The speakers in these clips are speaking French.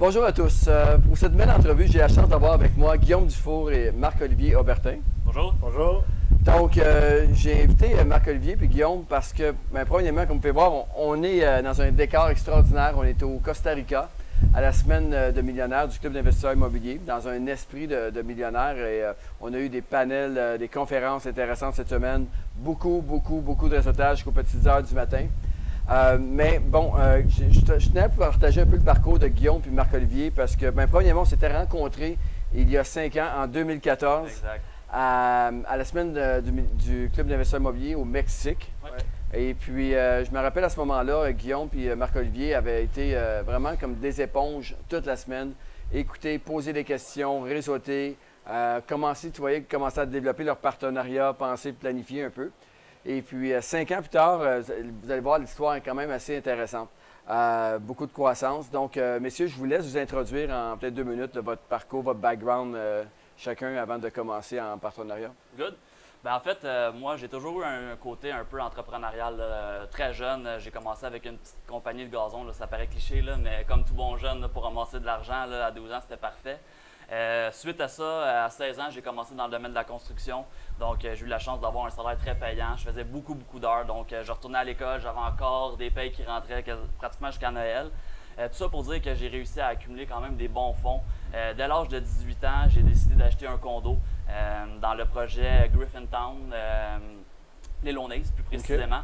Bonjour à tous. Euh, pour cette belle entrevue, j'ai la chance d'avoir avec moi Guillaume Dufour et Marc-Olivier Aubertin. Bonjour. Bonjour. Donc, euh, j'ai invité euh, Marc-Olivier et Guillaume parce que, ben, premièrement, comme vous pouvez voir, on, on est euh, dans un décor extraordinaire. On est au Costa Rica à la semaine de millionnaires du Club d'investisseurs immobiliers, dans un esprit de, de millionnaires. Et euh, on a eu des panels, euh, des conférences intéressantes cette semaine. Beaucoup, beaucoup, beaucoup de réseautage jusqu'aux petites heures du matin. Euh, mais bon, euh, je, je te- je tenais à partager un peu le parcours de Guillaume puis Marc-Olivier parce que, ben, premièrement, on s'était rencontrés il y a cinq ans, en 2014 Exact. à, à la semaine de- du, du Club d'investisseurs immobiliers au Mexique. Ouais. Et puis, euh, je me rappelle à ce moment-là, Guillaume puis Marc-Olivier avaient été vraiment comme des éponges toute la semaine. Écouter, poser des questions, réseauter, commencer, tu voyais, commencer à développer leur partenariat, penser, planifier un peu. Et puis, euh, cinq ans plus tard, euh, vous allez voir, l'histoire est quand même assez intéressante. Euh, beaucoup de croissance. Donc, messieurs, je vous laisse vous introduire en peut-être deux minutes là, votre parcours, votre background, chacun avant de commencer en partenariat. Good. Ben, en fait, moi, j'ai toujours eu un côté un peu entrepreneurial. Très jeune, j'ai commencé avec une petite compagnie de gazon. Ça paraît cliché, mais comme tout bon jeune, pour ramasser de l'argent, à 12 ans, c'était parfait. Euh, suite à ça, à 16 ans, j'ai commencé dans le domaine de la construction. Donc, euh, j'ai eu la chance d'avoir un salaire très payant. Je faisais beaucoup, beaucoup d'heures. Donc, euh, je retournais à l'école. J'avais encore des payes qui rentraient pratiquement jusqu'à Noël. Tout ça pour dire que j'ai réussi à accumuler quand même des bons fonds. Dès l'âge de 18 ans, j'ai décidé d'acheter un condo dans le projet Griffintown, les Launays plus précisément.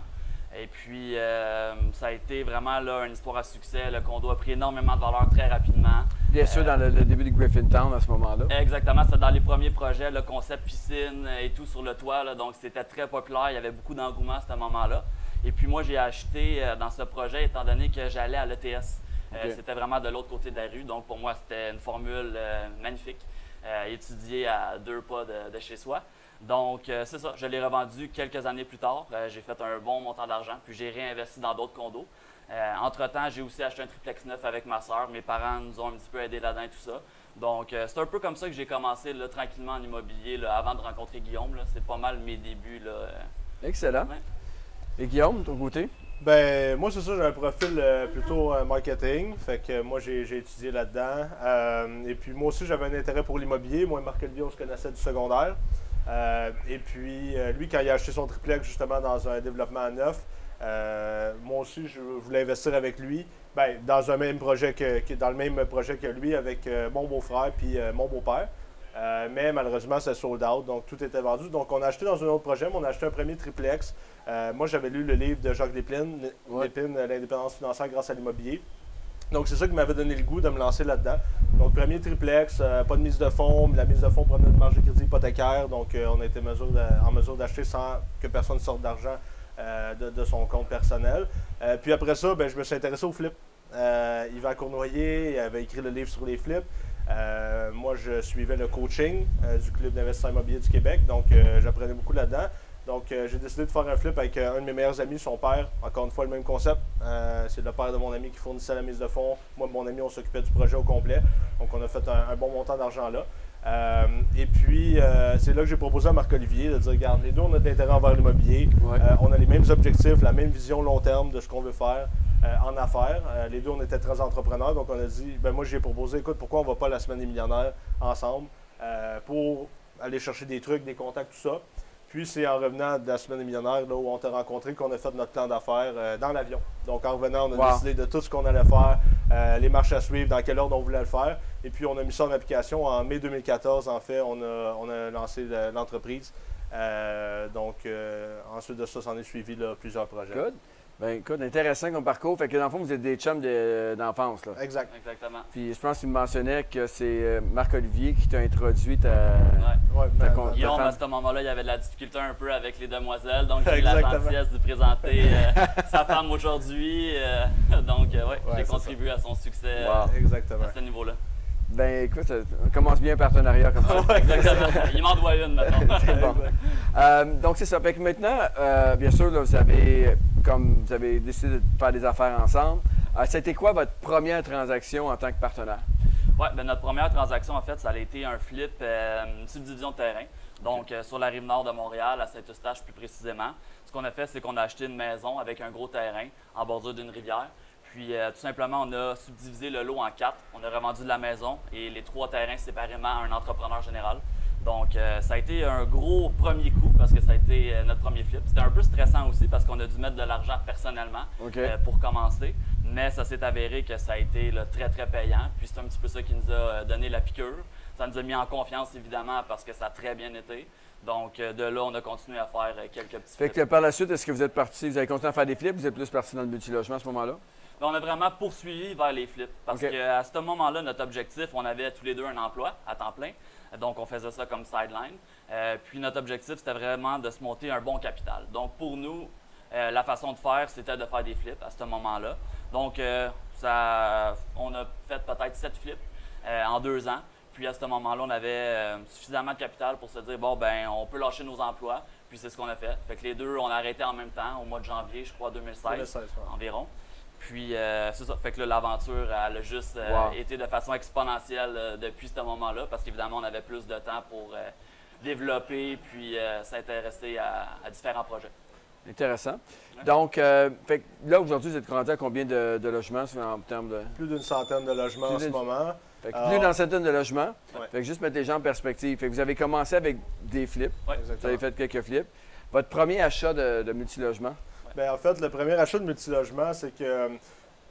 Et puis, euh, ça a été vraiment là, une histoire à succès. Le condo a pris énormément de valeur très rapidement. Bien sûr, dans le, le début de Griffintown à ce moment-là. Exactement, c'était dans les premiers projets, le concept piscine et tout sur le toit. là. donc, c'était très populaire. Il y avait beaucoup d'engouement à ce moment-là. Et puis, moi, j'ai acheté euh, dans ce projet étant donné que j'allais à l'ETS. Euh. C'était vraiment de l'autre côté de la rue. Donc, pour moi, c'était une formule euh, magnifique. euh, étudier à deux pas de, de chez soi. Donc, euh, c'est ça. Je l'ai revendu quelques années plus tard. Euh, j'ai fait un bon montant d'argent, puis j'ai réinvesti dans d'autres condos. Euh, Entre-temps, j'ai aussi acheté un triplex neuf avec ma soeur. Mes parents nous ont un petit peu aidé là-dedans et tout ça. Donc, euh, c'est un peu comme ça que j'ai commencé là, tranquillement en immobilier là, avant de rencontrer Guillaume. là. C'est pas mal mes débuts. Là. Excellent. Ouais. Et Guillaume, ton côté? Ben, moi, c'est ça, j'ai un profil euh, plutôt euh, marketing. Fait que euh, moi, j'ai j'ai étudié là-dedans. Euh, et puis, moi aussi, j'avais un intérêt pour l'immobilier. Moi et Marc-Olivier, on se connaissait du secondaire. Euh, et puis, euh, lui, quand il a acheté son triplex, justement, dans un développement neuf, euh, moi aussi, je voulais investir avec lui. Ben, dans un même projet que, que- dans le même projet que lui, avec mon beau-frère puis mon beau-père. Mais malheureusement, c'est sold out, donc tout était vendu. Donc, on a acheté dans un autre projet, mais on a acheté un premier triplex. Moi, j'avais lu le livre de Jacques Lépine, Ouais. Lépine, L'indépendance financière grâce à l'immobilier. Donc, c'est ça qui m'avait donné le goût de me lancer là-dedans. Donc, premier triplex, euh, pas de mise de fonds, mais la mise de fonds prenait une marge de crédit hypothécaire. Donc, euh, on a été de- en mesure d'acheter sans que personne sorte d'argent euh, de, de son compte personnel. Puis après ça, ben, je me suis intéressé au flip. Yvan Cournoyer il avait écrit le livre sur les flips. Moi, je suivais le coaching du Club d'investissement immobilier du Québec, donc j'apprenais beaucoup là-dedans. Donc, euh, j'ai décidé de faire un flip avec euh, un de mes meilleurs amis, son père. Encore une fois, le même concept. Euh, c'est le père de mon ami qui fournissait la mise de fonds. Moi, mon ami, on s'occupait du projet au complet. Donc, on a fait un, un bon montant d'argent là. Et puis, c'est là que j'ai proposé à Marc-Olivier de dire regarde, les deux, on a de l'intérêt envers l'immobilier. Ouais. On a les mêmes objectifs, la même vision long terme de ce qu'on veut faire en affaires. Les deux, on était très entrepreneurs. Donc, on a dit ben moi, j'ai proposé écoute, pourquoi on ne va pas la semaine des millionnaires ensemble pour aller chercher des trucs, des contacts, tout ça. Puis c'est en revenant de la semaine des millionnaires, là, où on t'a rencontré, qu'on a fait notre plan d'affaires euh, dans l'avion. Donc en revenant, on a Wow. décidé de tout ce qu'on allait faire, euh, les marches à suivre, dans quel ordre on voulait le faire. Et puis on a mis ça en application en mai 2014. En fait, on a, on a lancé le- l'entreprise. Euh, donc ensuite de ça, s'en est suivi là, plusieurs projets. Good. Ben écoute, intéressant comme parcours. Fait que dans le fond, vous êtes des chums de- d'enfance, là. Exact. Exactement. Puis je pense que tu me mentionnais que c'est euh, Marc-Olivier qui t'a introduit à... Ouais. Ouais, ben, Guillaume, femme. à ce moment-là, il y avait de la difficulté un peu avec les demoiselles. Donc, j'ai eu la gentillesse de présenter euh, sa femme aujourd'hui. euh, donc, euh, ouais, Ouais, j'ai contribué à son succès euh, Wow. Exactement. à ce niveau-là. Ben écoute, on commence bien un partenariat comme ça. Exactement. Il m'en doit une maintenant. C'est bon. Euh, donc c'est ça. Fait que maintenant, euh, bien sûr, là, vous avez comme vous avez décidé de faire des affaires ensemble. Euh, C'était quoi votre première transaction en tant que partenaire? Oui, ben notre première transaction, en fait, ça a été un flip, euh, une subdivision de terrain. Donc, sur la rive nord de Montréal, à Saint-Eustache plus précisément. Ce qu'on a fait, c'est qu'on a acheté une maison avec un gros terrain en bordure d'une rivière. Puis euh, tout simplement, on a subdivisé le lot en quatre. On a revendu de la maison et les trois terrains séparément à un entrepreneur général. Donc, euh, ça a été un gros premier coup parce que ça a été euh, notre premier flip. C'était un peu stressant aussi parce qu'on a dû mettre de l'argent personnellement pour commencer. Mais ça s'est avéré que ça a été là, très, très payant. Puis c'est un petit peu ça qui nous a donné la piqûre. Ça nous a mis en confiance, évidemment, parce que ça a très bien été. Donc, de là, on a continué à faire quelques petits Fait flips. que par la suite, est-ce que vous êtes parti, vous avez continué à faire des flips, vous êtes plus parti dans le multilogement à ce moment-là? Mais on a vraiment poursuivi vers les flips. Parce qu'à ce moment-là, notre objectif, on avait tous les deux un emploi à temps plein. Donc, on faisait ça comme sideline. Euh, puis, notre objectif, c'était vraiment de se monter un bon capital. Donc, pour nous, euh, la façon de faire, c'était de faire des flips à ce moment-là. Donc, euh, ça, on a fait peut-être sept flips en deux ans. Puis, à ce moment-là, on avait suffisamment de capital pour se dire, bon, ben, on peut lâcher nos emplois. Puis, c'est ce qu'on a fait. Fait que les deux, on a arrêté en même temps, au mois de janvier, je crois, 2016 2016, ouais. environ. Puis euh, c'est ça. Fait que là, l'aventure, elle a juste euh, Wow. été de façon exponentielle euh, depuis ce moment-là, parce qu'évidemment, on avait plus de temps pour euh, développer puis euh, s'intéresser à, à différents projets. Intéressant. Donc, euh, fait que là, aujourd'hui, vous êtes rendu à combien de, de logements en termes de? Plus d'une centaine de logements en ce moment. Fait que Alors- plus d'une centaine de logements. Ouais. Fait que juste mettre les gens en perspective. Fait que vous avez commencé avec des flips. Ouais. Vous avez fait quelques flips. Votre premier achat de, de multilogement? Ben, en fait, le premier achat de multilogement, c'est que euh,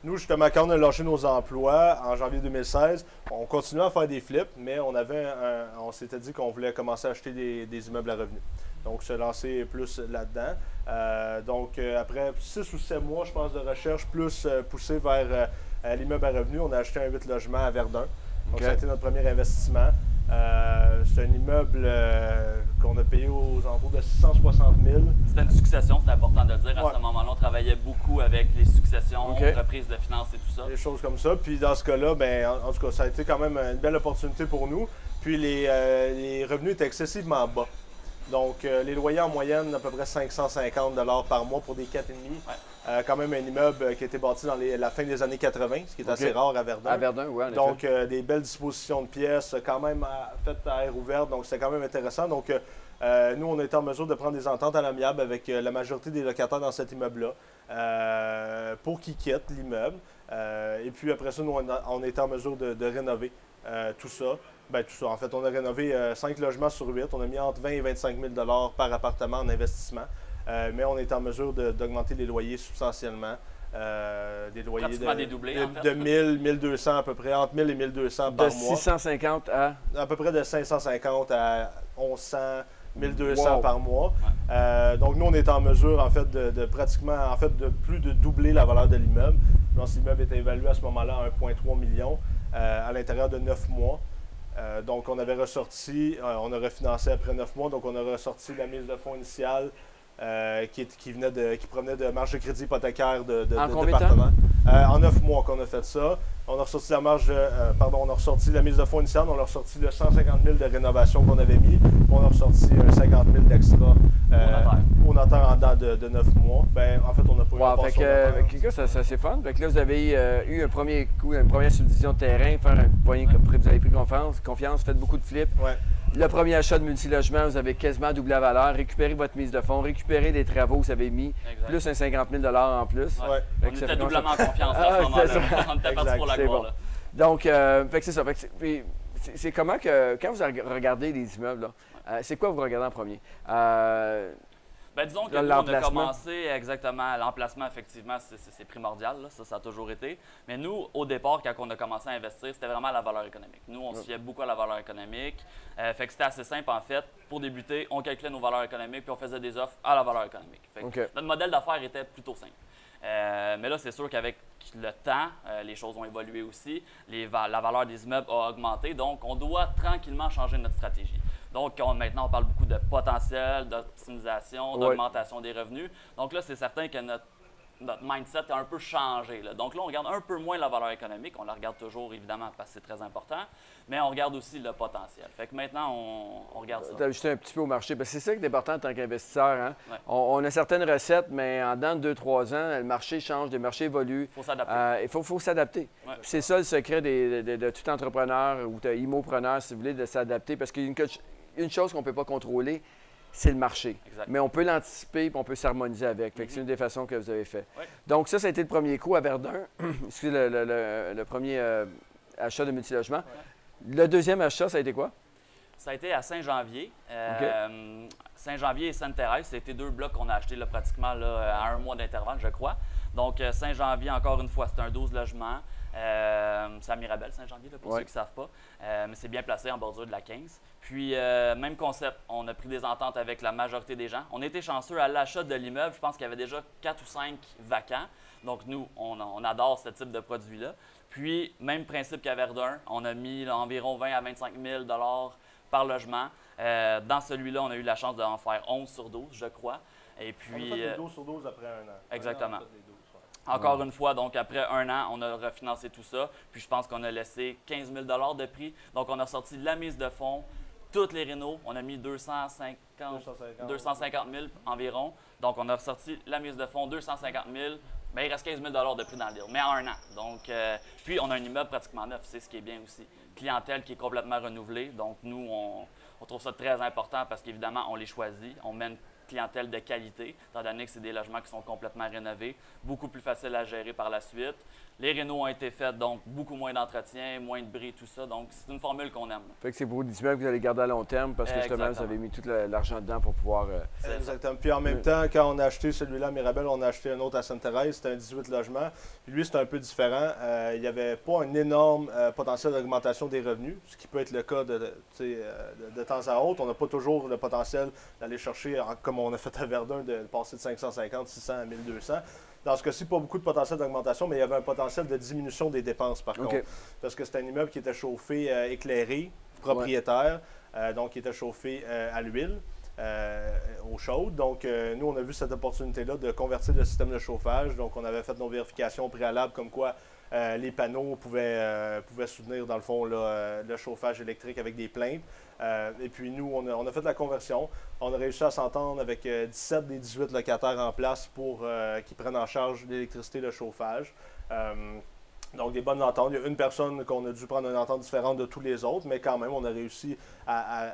nous, justement, quand on a lâché nos emplois en janvier 2016, on continuait à faire des flips, mais on avait un- on s'était dit qu'on voulait commencer à acheter des, des immeubles à revenus. Donc, se lancer plus là-dedans. Euh, donc, euh, après 6 ou 7 mois, je pense, de recherche, plus poussé vers euh, l'immeuble à revenus, on a acheté un 8 logements à Verdun. Donc, OK. ça a été notre premier investissement. Euh, c'est un immeuble euh, qu'on a payé aux alentours de 660 000. C'était une succession, c'est important de le dire. À Ouais. ce moment-là, on travaillait beaucoup avec les successions, OK. reprises de finances et tout ça. des choses comme ça. Puis dans ce cas-là, ben, en, en tout cas, ça a été quand même une belle opportunité pour nous. Puis les, euh, les revenus étaient excessivement bas. Donc, euh, les loyers en moyenne, à peu près 550 par mois pour des 4,5. Ouais. Euh, quand même un immeuble euh, qui a été bâti dans les- la fin des années 80, ce qui est assez rare à Verdun. À Verdun, oui, en effet. Donc, euh, des belles dispositions de pièces, quand même à- faites à air ouverte, donc c'est quand même intéressant. Donc, nous, on été en mesure de prendre des ententes à l'amiable avec la majorité des locataires dans cet immeuble-là pour qu'ils quittent l'immeuble. Et puis après ça, nous, on a, on été en mesure de, de rénover tout ça. Ben, tout ça. En fait, on a rénové 5 logements sur 8. On a mis entre 20 et 25 000 par appartement en investissement. Euh, mais on est en mesure de- d'augmenter les loyers substantiellement. Euh, des loyers de, dédoublés, de, en fait. de 1000, 1200 à peu près, entre 1000 et 1200 de par mois. 650 à. À peu près de 550 à 1100, 1200 Wow. par mois. Euh, donc nous, on est en mesure, en fait, de, de pratiquement, en fait, de plus de doubler la valeur de l'immeuble. Je pense que l'immeuble était évalué à ce moment-là à 1,3 million euh, à l'intérieur de 9 mois. Euh, donc, on avait ressorti, euh, on a refinancé après 9 mois, donc on a ressorti la mise de fonds initiale euh, qui, est- qui, venait de, qui provenait de marge de crédit hypothécaire de, de, En de département. En 9 mois qu'on a fait ça. On a ressorti la marge, de- euh, pardon, on a ressorti la mise de fonds initiale, on a ressorti le 150 000 de rénovation qu'on avait mis, on a ressorti un 50 000 d'extra euh, au notaire en dedans de, de 9 mois. Ben, en fait, on n'a pas eu Wow, rapport fait que, gars, ça, ça, c'est fun. Fait que là, vous avez euh, eu un premier coup, une première subdivision de terrain, faire un poignet, vous avez pris confiance, confiance, faites beaucoup de flips. Ouais. Le premier achat de multilogement, vous avez quasiment doublé la valeur, récupéré votre mise de fonds, récupéré les travaux que vous avez mis, Exact. plus un 50 000 en plus. Ouais. On était fait doublement ça. confiance Ah, à ce moment-là. On était parti pour la c'est gloire. bon. là. Donc, euh, c'est ça. C'est- puis c'est c'est comment que, quand vous regardez les immeubles, euh, c'est quoi vous regardez en premier? Euh, Ben, disons que nous, on a commencé exactement. L'emplacement, effectivement, c'est- primordial. là. Ça, ça a toujours été. Mais nous, au départ, quand on a commencé à investir, c'était vraiment la valeur économique. Nous, on se fiait beaucoup à la valeur économique. Euh, fait que c'était assez simple, en fait. Pour débuter, on calculait nos valeurs économiques puis on faisait des offres à la valeur économique. Fait que. Notre modèle d'affaires était plutôt simple. Euh, mais là, c'est sûr qu'avec le temps, euh, les choses ont évolué aussi. Les va- la valeur des immeubles a augmenté. Donc, on doit tranquillement changer notre stratégie. Donc, on- maintenant, on parle beaucoup de potentiel, d'optimisation, Ouais. d'augmentation des revenus. Donc là, c'est certain que notre, notre mindset a un peu changé. là. Donc là, on regarde un peu moins la valeur économique. On la regarde toujours, évidemment, parce que c'est très important. Mais on regarde aussi le potentiel. Fait que maintenant, on, on regarde ça. d'ajouter un petit peu au marché. Parce que c'est ça qui est important en tant qu'investisseur. hein. Ouais. On, on a certaines recettes, mais en dedans de 2-3 ans, le marché change, le marché évolue. Il faut s'adapter. Euh, il faut, faut s'adapter. Ouais. C'est ça le secret des- de, de tout entrepreneur ou de immopreneur, si vous voulez, de s'adapter. Parce qu'une une chose qu'on ne peut pas contrôler, c'est le marché. Exact. Mais on peut l'anticiper et on peut s'harmoniser avec. C'est Mhm. une des façons que vous avez fait. Donc, ça, ça a été le premier coup à Verdun. Excusez, le, le- le- le premier euh, achat de multilogement. Le deuxième achat, ça a été quoi? Ça a été à Saint-Janvier. Euh, Saint-Janvier et Sainte-Thérèse, c'était deux blocs qu'on a achetés là, pratiquement là, à un mois d'intervalle, je crois. Donc, euh, Saint-Janvier, encore une fois, c'est un 12 logements. Euh, c'est à Mirabel, Saint-Janvier, pour Ouais. ceux qui ne savent pas. Euh, mais c'est bien placé en bordure de la 15. Puis, euh, même concept, on a pris des ententes avec la majorité des gens. On était chanceux à l'achat de l'immeuble. Je pense qu'il y avait déjà 4 ou 5 vacants. Donc, nous, on, on adore ce type de produit-là. Puis, même principe qu'à Verdun, on a mis là, environ 20 à 25 000 par logement. Euh, dans celui-là, on a eu la chance d'en faire 11 sur 12, je crois. Et On a puis, fait les euh, 12 sur 12 après un an. Exactement. Un an, on a fait les 12, ouais. encore une fois, donc après un an, on a refinancé tout ça. Puis je pense qu'on a laissé 15 000 de prix. Donc on a sorti la mise de fonds, toutes les rénaux. On a mis 250, 250. 250 000 environ. Donc on a ressorti la mise de fonds, 250 000. Ben, il reste 15 000 de prix dans le deal, mais en un an. Donc, euh, puis on a un immeuble pratiquement neuf, c'est ce qui est bien aussi. Clientèle qui est complètement renouvelée. Donc nous, on, on trouve ça très important parce qu'évidemment, on les choisit. On met une clientèle de qualité, étant donné que c'est des logements qui sont complètement rénovés, beaucoup plus facile à gérer par la suite. Les rénaux ont été faits, donc beaucoup moins d'entretien, moins de bris, tout ça. Donc c'est une formule qu'on aime. Fait que c'est pour des immeubles que vous allez garder à long terme parce que justement, vous avez mis tout l'argent dedans pour pouvoir. euh, C'est. Exactement. Puis en même temps, quand on a acheté celui-là à Mirabel, on a acheté un autre à Sainte-Thérèse, c'était un 18 logements. Puis lui, c'était un peu différent. Euh, il n'y avait pas un énorme euh, potentiel d'augmentation des revenus, ce qui peut être le cas de, de, temps à autre. On n'a pas toujours le potentiel d'aller chercher, comme on a fait à Verdun, de passer de 550, 600 à 1200. Dans ce cas-ci, pas beaucoup de potentiel d'augmentation, mais il y avait un potentiel de diminution des dépenses par contre. Parce que c'était un immeuble qui était chauffé euh, éclairé, propriétaire, euh, donc qui était chauffé euh, à l'huile. euh, eau chaude. Donc, euh, nous, on a vu cette opportunité-là de convertir le système de chauffage. Donc, on avait fait nos vérifications préalables comme quoi euh, les panneaux pouvaient, euh, pouvaient soutenir, dans le fond, euh, le chauffage électrique avec des plaintes. Et puis, nous, on a, on a fait la conversion. On a réussi à s'entendre avec euh, 17 des 18 locataires en place pour euh, qui prennent en charge l'électricité et le chauffage. Donc, des bonnes ententes. Il y a une personne qu'on a dû prendre une entente différente de tous les autres, mais quand même, on a réussi à-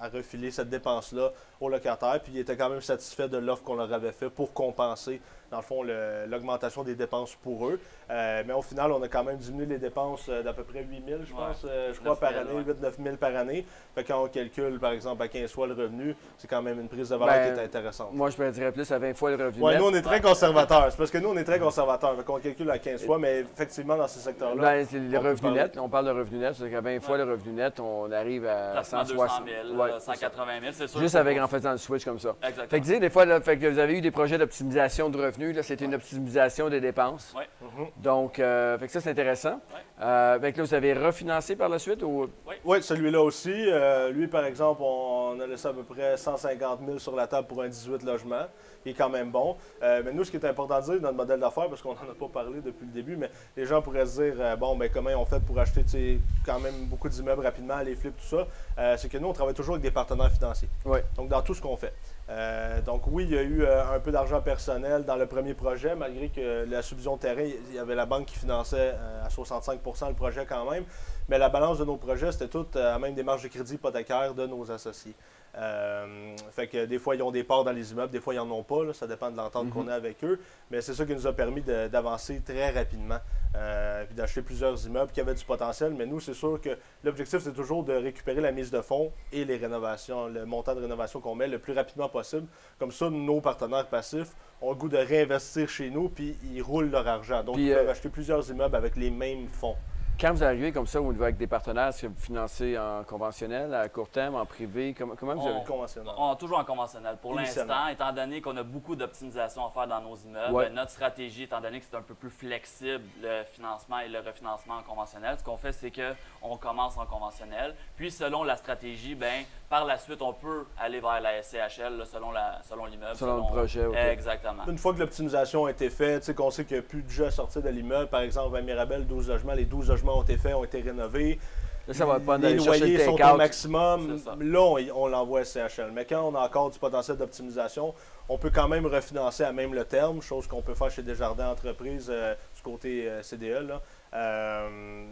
à refiler cette dépense-là aux locataires. Puis, ils étaient quand même satisfaits de l'offre qu'on leur avait fait pour compenser, dans le fond, l'augmentation des dépenses pour eux. Euh, mais au final, on a quand même diminué les dépenses euh, d'à peu près 8 000, je Ouais. pense, euh, je crois, par 9 000, année, ouais. 8-9 000 par année. Fait quand on calcule, par exemple, à 15 fois le revenu, c'est quand même une prise de valeur Ben, qui est intéressante. Moi, je me dirais plus à 20 fois le revenu. Ouais, net. nous, on est très conservateurs. C'est parce que nous, on est très conservateurs. Fait qu'on calcule à 15 fois, mais effectivement, dans ces secteurs-là, Ben, c'est le on peut revenu parler. net. On parle de revenu net. C'est qu'à 20 fois le revenu net, on arrive à Pratiquement 160 200 000, Ouais, euh, 180 000, c'est sûr. Juste avec en faisant le switch comme ça. Exactement. Fait que, tu sais, des fois, là, fait que vous avez eu des projets d'optimisation de revenus. Là, c'était une optimisation des dépenses. Ouais. Mhm. Donc, euh, fait que ça, c'est intéressant. Ouais. Euh, fait que là, vous avez refinancé par la suite ou? Oui, celui-là aussi. Euh, lui, par exemple, on, on a laissé à peu près 150 000 sur la table pour un 18 logements. Il est quand même bon. Euh, mais nous, ce qui est important de dire dans le modèle d'affaires, parce qu'on n'en a pas parlé depuis le début, mais les gens pourraient se dire, euh, bon, ben, comment ils ont fait pour acheter quand même beaucoup d'immeubles rapidement, les flips, tout ça? Euh, c'est que nous, on travaille toujours avec des partenaires financiers. Donc, dans tout ce qu'on fait. Euh, donc, oui, il y a eu euh, un peu d'argent personnel dans le premier projet, malgré que la subvision de terrain, il y avait la banque qui finançait euh, à 65% le projet quand même. Mais la balance de nos projets, c'était tout euh, à même des marges de crédit hypothécaires de nos associés. Euh, fait que des fois, ils ont des parts dans les immeubles, des fois, ils n'en ont pas. là. ça dépend de l'entente Mhm. qu'on a avec eux. Mais c'est ça qui nous a permis d'avancer très rapidement. Euh, puis d'acheter plusieurs immeubles qui avaient du potentiel. Mais nous, c'est sûr que l'objectif, c'est toujours de récupérer la mise de fonds et les rénovations, le montant de rénovation qu'on met le plus rapidement possible. Comme ça, nos partenaires passifs ont le goût de réinvestir chez nous, puis ils roulent leur argent. Donc, Puis, ils peuvent euh, acheter plusieurs immeubles avec les mêmes fonds. Quand vous arrivez comme ça au niveau avec des partenaires, est-ce que vous financez en conventionnel, à court terme, en privé? Comment, comment vous avez. On- Conventionnel. On, toujours en conventionnel. Pour l'instant, étant donné qu'on a beaucoup d'optimisation à faire dans nos immeubles, Ouais. notre stratégie, étant donné que c'est un peu plus flexible, le financement et le refinancement en conventionnel, ce qu'on fait, c'est qu'on commence en conventionnel. Puis, selon la stratégie, ben, par la suite, on peut aller vers la SCHL là, selon la- selon l'immeuble. Selon le projet, ok. Exactement. Une fois que l'optimisation a été faite, tu sais, qu'on sait qu'il n'y a plus de jeux à sortir de l'immeuble, par exemple, à Mirabel, 12 logements, les 12 logements ont été faits, ont été rénovés. Là, ça va pas les d'aller chercher loyers sont au maximum. Là, on, on l'envoie à CHL. Mais quand on a encore du potentiel d'optimisation, on peut quand même refinancer à même le terme, chose qu'on peut faire chez Desjardins Entreprises euh, du côté euh, CDE. là. euh,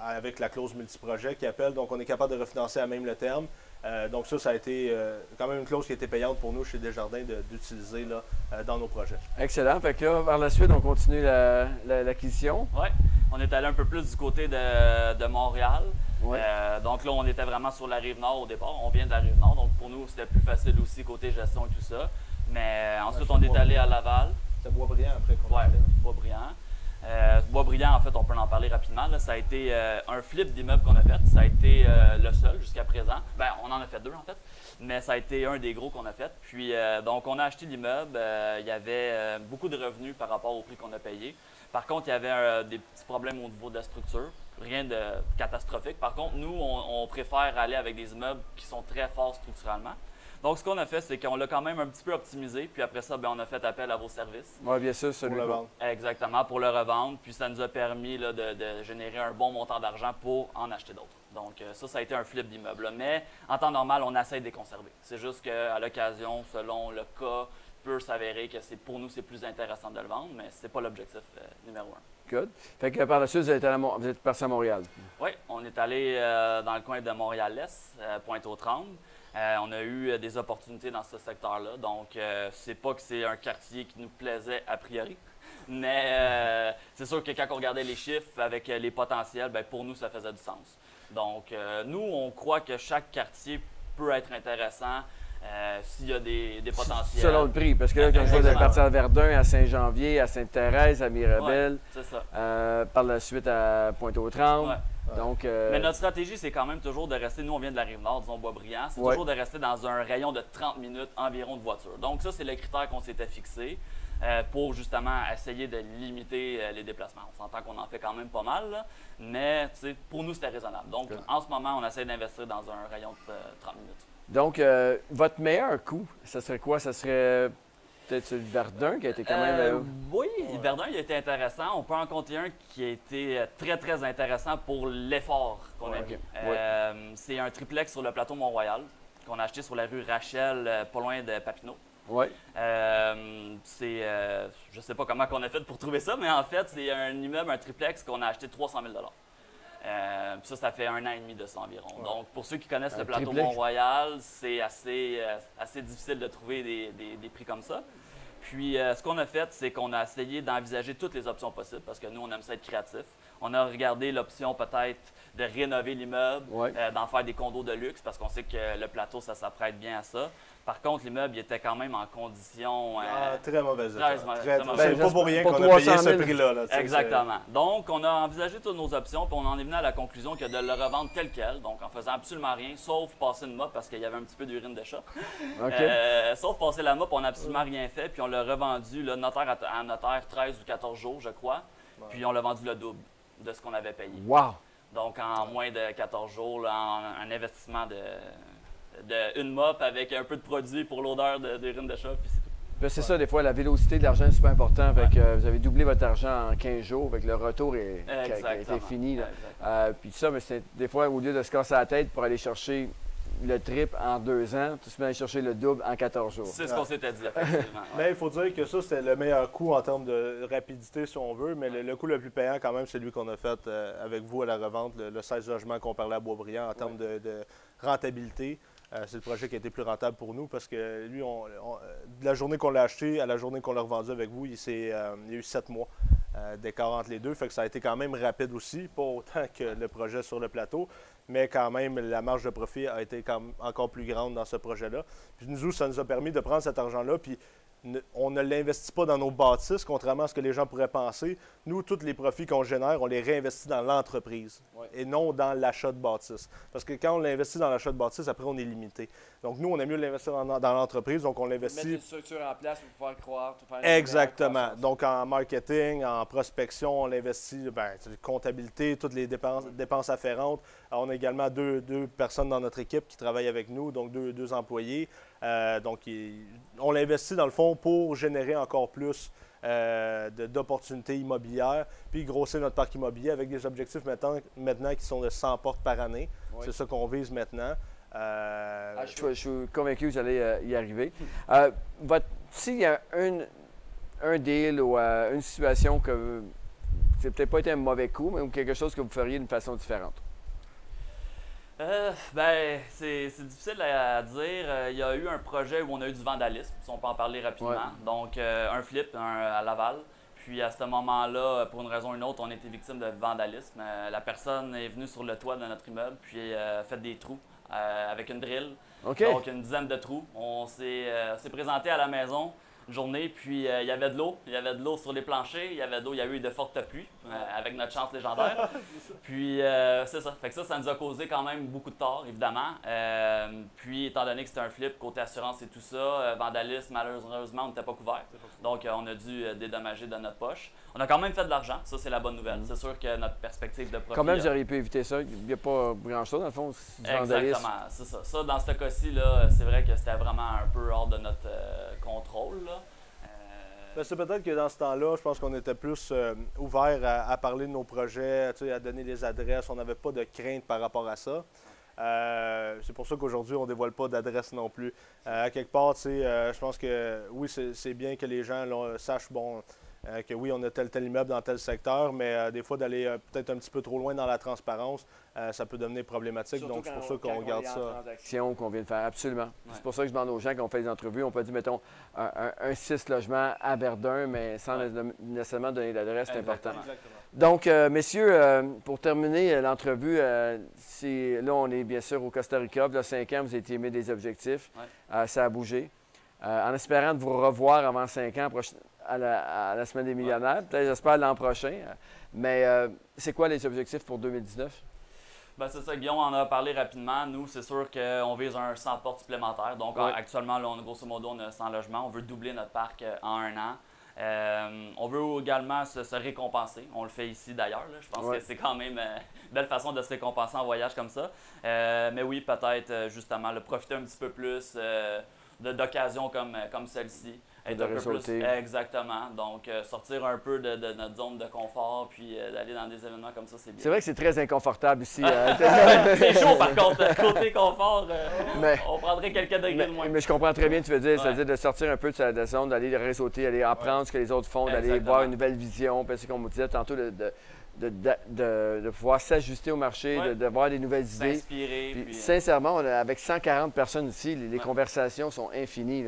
avec la clause multiprojet qui appelle. Donc, on est capable de refinancer à même le terme. Euh, donc ça, ça a été euh, quand même une clause qui a été payante pour nous chez Desjardins d'utiliser là, dans nos projets. Excellent. Fait que là, par la suite, on continue l'acquisition. oui, on est allé un peu plus du côté de, Montréal. donc là, on était vraiment sur la rive nord au départ. On vient de la rive nord, donc pour nous, c'était plus facile aussi côté gestion et tout ça. Mais ensuite, on est allé à Laval. C'est Boisbriand après qu'on Oui, Boisbriand. Euh, Boisbriand, en fait, on peut en parler rapidement. Ça a été euh, un flip d'immeuble qu'on a fait. Ça a été euh, le seul jusqu'à présent. Ben, on en a fait deux, en fait. Mais ça a été un des gros qu'on a fait. Puis, donc, on a acheté l'immeuble. il y avait beaucoup de revenus par rapport au prix qu'on a payé. Par contre, il y avait des petits problèmes au niveau de la structure. Rien de catastrophique. Par contre, nous, on préfère aller avec des immeubles qui sont très forts structurellement. Donc, ce qu'on a fait, c'est qu'on l'a quand même un petit peu optimisé. Puis après ça, ben, on a fait appel à vos services. Oui, bien sûr, celui pour le vendre. Exactement, pour le revendre. Puis ça nous a permis de, générer un bon montant d'argent pour en acheter d'autres. Donc, euh, ça, ça a été un flip d'immeuble. Mais en temps normal, on essaie de les conserver. C'est juste qu'à l'occasion, selon le cas, peut s'avérer que c'est pour nous, c'est plus intéressant de le vendre, mais ce n'est pas l'objectif euh, numéro un. Good. Fait que par la suite, vous êtes, vous êtes parti à Montréal. Oui, on est allé euh, dans le coin de Montréal-Est, Pointe-aux-Trembles. Euh, on a eu euh, des opportunités dans ce secteur-là. Donc, euh, c'est pas que c'est un quartier qui nous plaisait a priori. Mais c'est sûr que quand on regardait les chiffres avec les potentiels, ben, pour nous, ça faisait du sens. Donc, nous, on croit que chaque quartier peut être intéressant. S'il y a des, potentiels. Selon le prix, parce que là, quand je vois de partir à Verdun, à Saint-Janvier, à Sainte-Thérèse, à Mirabel, ça. par la suite à Pointe-aux-Trembles. Donc, euh, Mais notre stratégie, c'est quand même toujours de rester, nous on vient de la rive nord, disons Boisbriand, c'est toujours de rester dans un rayon de 30 minutes environ de voiture. Donc ça, c'est le critère qu'on s'était fixé euh, pour justement essayer de limiter euh, les déplacements. On s'entend qu'on en fait quand même pas mal, mais pour nous, c'était raisonnable. Donc en ce moment, on essaie d'investir dans un rayon de 30 minutes. Donc, votre meilleur coût, ce serait quoi? Ce serait peut-être Verdun qui a été quand même. Euh, euh, oui, Verdun, il a été intéressant. On peut en compter un qui a été euh, très, très intéressant pour l'effort qu'on a mis. c'est un triplex sur le plateau Mont-Royal qu'on a acheté sur la rue Rachel, pas loin de Papineau. Oui. c'est, je sais pas comment on a fait pour trouver ça, mais en fait, c'est un immeuble, un triplex qu'on a acheté 300 000 ça, ça fait un an et demi de ça environ. Donc, pour ceux qui connaissent le plateau Mont-Royal, c'est assez, assez difficile de trouver des, des prix comme ça. Puis, euh, ce qu'on a fait, c'est qu'on a essayé d'envisager toutes les options possibles parce que nous, on aime ça être créatif. On a regardé l'option peut-être de rénover l'immeuble, euh, d'en faire des condos de luxe parce qu'on sait que le plateau, ça s'apprête bien à ça. Par contre, l'immeuble était quand même en condition. Euh, ah, très mauvaise. Très, C'est pas pour rien qu'on a payé ce prix-là. Exactement. Donc, on a envisagé toutes nos options, puis on en est venu à la conclusion que de le revendre tel quel, donc en faisant absolument rien, sauf passer une mop parce qu'il y avait un petit peu d'urine de chat. Euh, sauf passer la mop, on n'a absolument rien fait, puis on l'a revendu, le notaire à, notaire 13 ou 14 jours, je crois. Puis on l'a vendu le double de ce qu'on avait payé. Wow! Donc, en moins de 14 jours, un investissement de de, une mop avec un peu de produit pour l'odeur d'urine de, de, chat, puis c'est tout. Ben, c'est ça, des fois, la vélocité de l'argent est super important. Avec, vous avez doublé votre argent en 15 jours, avec le retour est, a, été fini. Euh, puis ça, mais c'est des fois, au lieu de se casser la tête pour aller chercher le trip en deux ans, tu se mets à chercher le double en 14 jours. C'est ce qu'on s'était dit, effectivement. mais il faut dire que ça, c'était le meilleur coût en termes de rapidité, si on veut, mais le, coût le plus payant, quand même, c'est lui qu'on a fait euh, avec vous à la revente, le, 16 logements qu'on parlait à Boisbriand en termes de, de, rentabilité. Euh, c'est le projet qui a été plus rentable pour nous parce que lui, on, de la journée qu'on l'a acheté à la journée qu'on l'a revendu avec vous, il, euh, il, y a eu sept mois euh, d'écart entre les deux. Fait que ça a été quand même rapide aussi, pas autant que le projet sur le plateau, mais quand même, la marge de profit a été encore plus grande dans ce projet-là. Puis nous, ça nous a permis de prendre cet argent-là, puis on ne l'investit pas dans nos bâtisses, contrairement à ce que les gens pourraient penser. Nous, tous les profits qu'on génère, on les réinvestit dans l'entreprise et non dans l'achat de bâtisses. Parce que quand on l'investit dans l'achat de bâtisses, après, on est limité. Donc, nous, on aime mieux l'investir dans, l'entreprise, donc on l'investit. Mettre une structure en place pour pouvoir croire. Exactement. Donc, en marketing, en prospection, on l'investit, ben, comptabilité, toutes les dépenses, dépenses afférentes. on a également deux, deux, personnes dans notre équipe qui travaillent avec nous, donc deux, deux employés. Euh, donc, on l'investit dans le fond pour générer encore plus euh, d'opportunités immobilières, puis grossir notre parc immobilier avec des objectifs maintenant, maintenant qui sont de 100 portes par année. C'est ça qu'on vise maintenant. Euh, ah, je, suis convaincu que vous allez y arriver. S'il y a un deal ou une situation que c'est peut-être pas été un mauvais coup, mais quelque chose que vous feriez d'une façon différente? Euh, ben, c'est difficile à dire. Euh, il y a eu un projet où on a eu du vandalisme, si on peut en parler rapidement. Donc, euh, un flip à Laval. Puis à ce moment-là, pour une raison ou une autre, on a été victime de vandalisme. la personne est venue sur le toit de notre immeuble, puis a fait des trous avec une drill. Donc, une dizaine de trous. On s'est présenté à la maison journée, puis euh, il y avait de l'eau. Il y avait de l'eau sur les planchers, il y avait de l'eau, il y a eu de fortes pluies, euh, avec notre chance légendaire. puis euh, c'est ça. Fait que ça, ça nous a causé quand même beaucoup de tort, évidemment. puis étant donné que c'était un flip, côté assurance et tout ça, vandalisme, malheureusement, on n'était pas couvert. Donc on a dû dédommager de notre poche. On a quand même fait de l'argent, ça c'est la bonne nouvelle. Mm. C'est sûr que notre perspective de profit. Quand même, j'aurais pu éviter ça. Il n'y a pas grand-chose, dans le fond, du Exactement, c'est ça. Ça, dans ce cas-ci, c'est vrai que c'était vraiment un peu hors de notre contrôle. Ben, c'est peut-être que dans ce temps-là, je pense qu'on était plus euh, ouvert à, parler de nos projets, à donner des adresses. On n'avait pas de crainte par rapport à ça. Euh, c'est pour ça qu'aujourd'hui, on ne dévoile pas d'adresse non plus. Euh, à quelque part, je pense que oui, c'est bien que les gens sachent, bon, euh, que oui, on a tel tel immeuble dans tel secteur, mais euh, des fois d'aller euh, peut-être un petit peu trop loin dans la transparence, ça peut devenir problématique. donc c'est pour ça qu'on garde ça. qu'on vient de faire, absolument. C'est pour ça que je demande aux gens quand on fait des entrevues, on peut dire, mettons, un, 6 logements à Verdun, mais sans nécessairement donner l'adresse, c'est important. Donc, messieurs, pour terminer l'entrevue, là, on est bien sûr au Costa Rica. Il y a cinq ans, vous avez mis des objectifs. ça a bougé. en espérant de vous revoir avant cinq ans, à la, Semaine des millionnaires. Peut-être, j'espère, l'an prochain. Mais euh, c'est quoi les objectifs pour 2019? Ben, c'est ça, Guillaume en a parlé rapidement. Nous, c'est sûr qu'on vise un 100 portes supplémentaires. Donc, actuellement, là, on, grosso modo, on a 100 logements. On veut doubler notre parc euh, en un an. Euh, on veut également se, récompenser. On le fait ici d'ailleurs. Je pense que c'est quand même une belle façon de se récompenser en voyage comme ça. mais oui, peut-être justement le profiter un petit peu plus d'occasions comme, comme celle-ci être un peu plus. Exactement. Donc, euh, sortir un peu de, notre zone de confort, puis euh, d'aller dans des événements comme ça, c'est bien. C'est vrai que c'est très inconfortable ici. Euh, c'est chaud, par contre. Côté confort, on prendrait quelques degrés de moins. Mais je comprends très bien, tu veux dire, c'est-à-dire de sortir un peu de sa zone, d'aller réseauter, d'aller apprendre ce que les autres font, d'aller voir une nouvelle vision. Parce qu'on me disait tantôt, de de, pouvoir s'ajuster au marché, d'avoir des nouvelles idées. S'inspirer. Puis, sincèrement, avec 140 personnes ici, les, conversations sont infinies.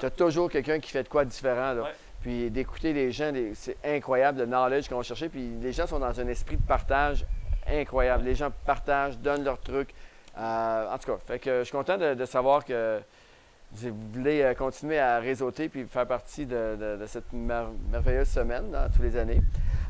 Tu as toujours quelqu'un qui fait de quoi de différent. Puis d'écouter les gens, c'est incroyable le knowledge qu'on va chercher. Puis les gens sont dans un esprit de partage incroyable. Les gens partagent, donnent leurs trucs. Euh, en tout cas, fait que je suis content de, savoir que vous voulez euh, continuer à réseauter puis faire partie de, cette merveilleuse semaine tous les années.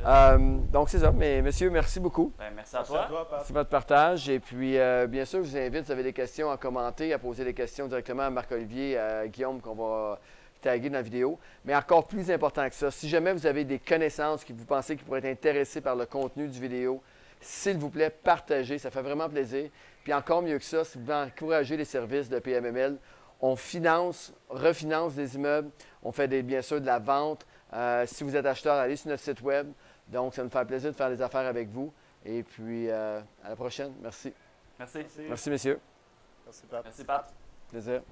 Euh, donc, c'est ça. Mais, monsieur, merci beaucoup. Ben, merci à toi. Merci votre partage. Et puis, euh, bien sûr, je vous invite, si vous avez des questions à commenter, à poser des questions directement à Marc-Olivier, à Guillaume, qu'on va taguer dans la vidéo. Mais encore plus important que ça, si jamais vous avez des connaissances que vous pensez qui pourraient être intéressées par le contenu du vidéo, s'il vous plaît, partagez. Ça fait vraiment plaisir. Puis encore mieux que ça, si vous voulez encourager les services de PMML, on finance, refinance des immeubles. On fait des, bien sûr de la vente. Euh, si vous êtes acheteur, allez sur notre site web. Donc, ça nous fait plaisir de faire des affaires avec vous. Et puis, euh, à la prochaine. Merci. Merci. Merci, messieurs. Merci, Pat. Merci, Pat. Plaisir.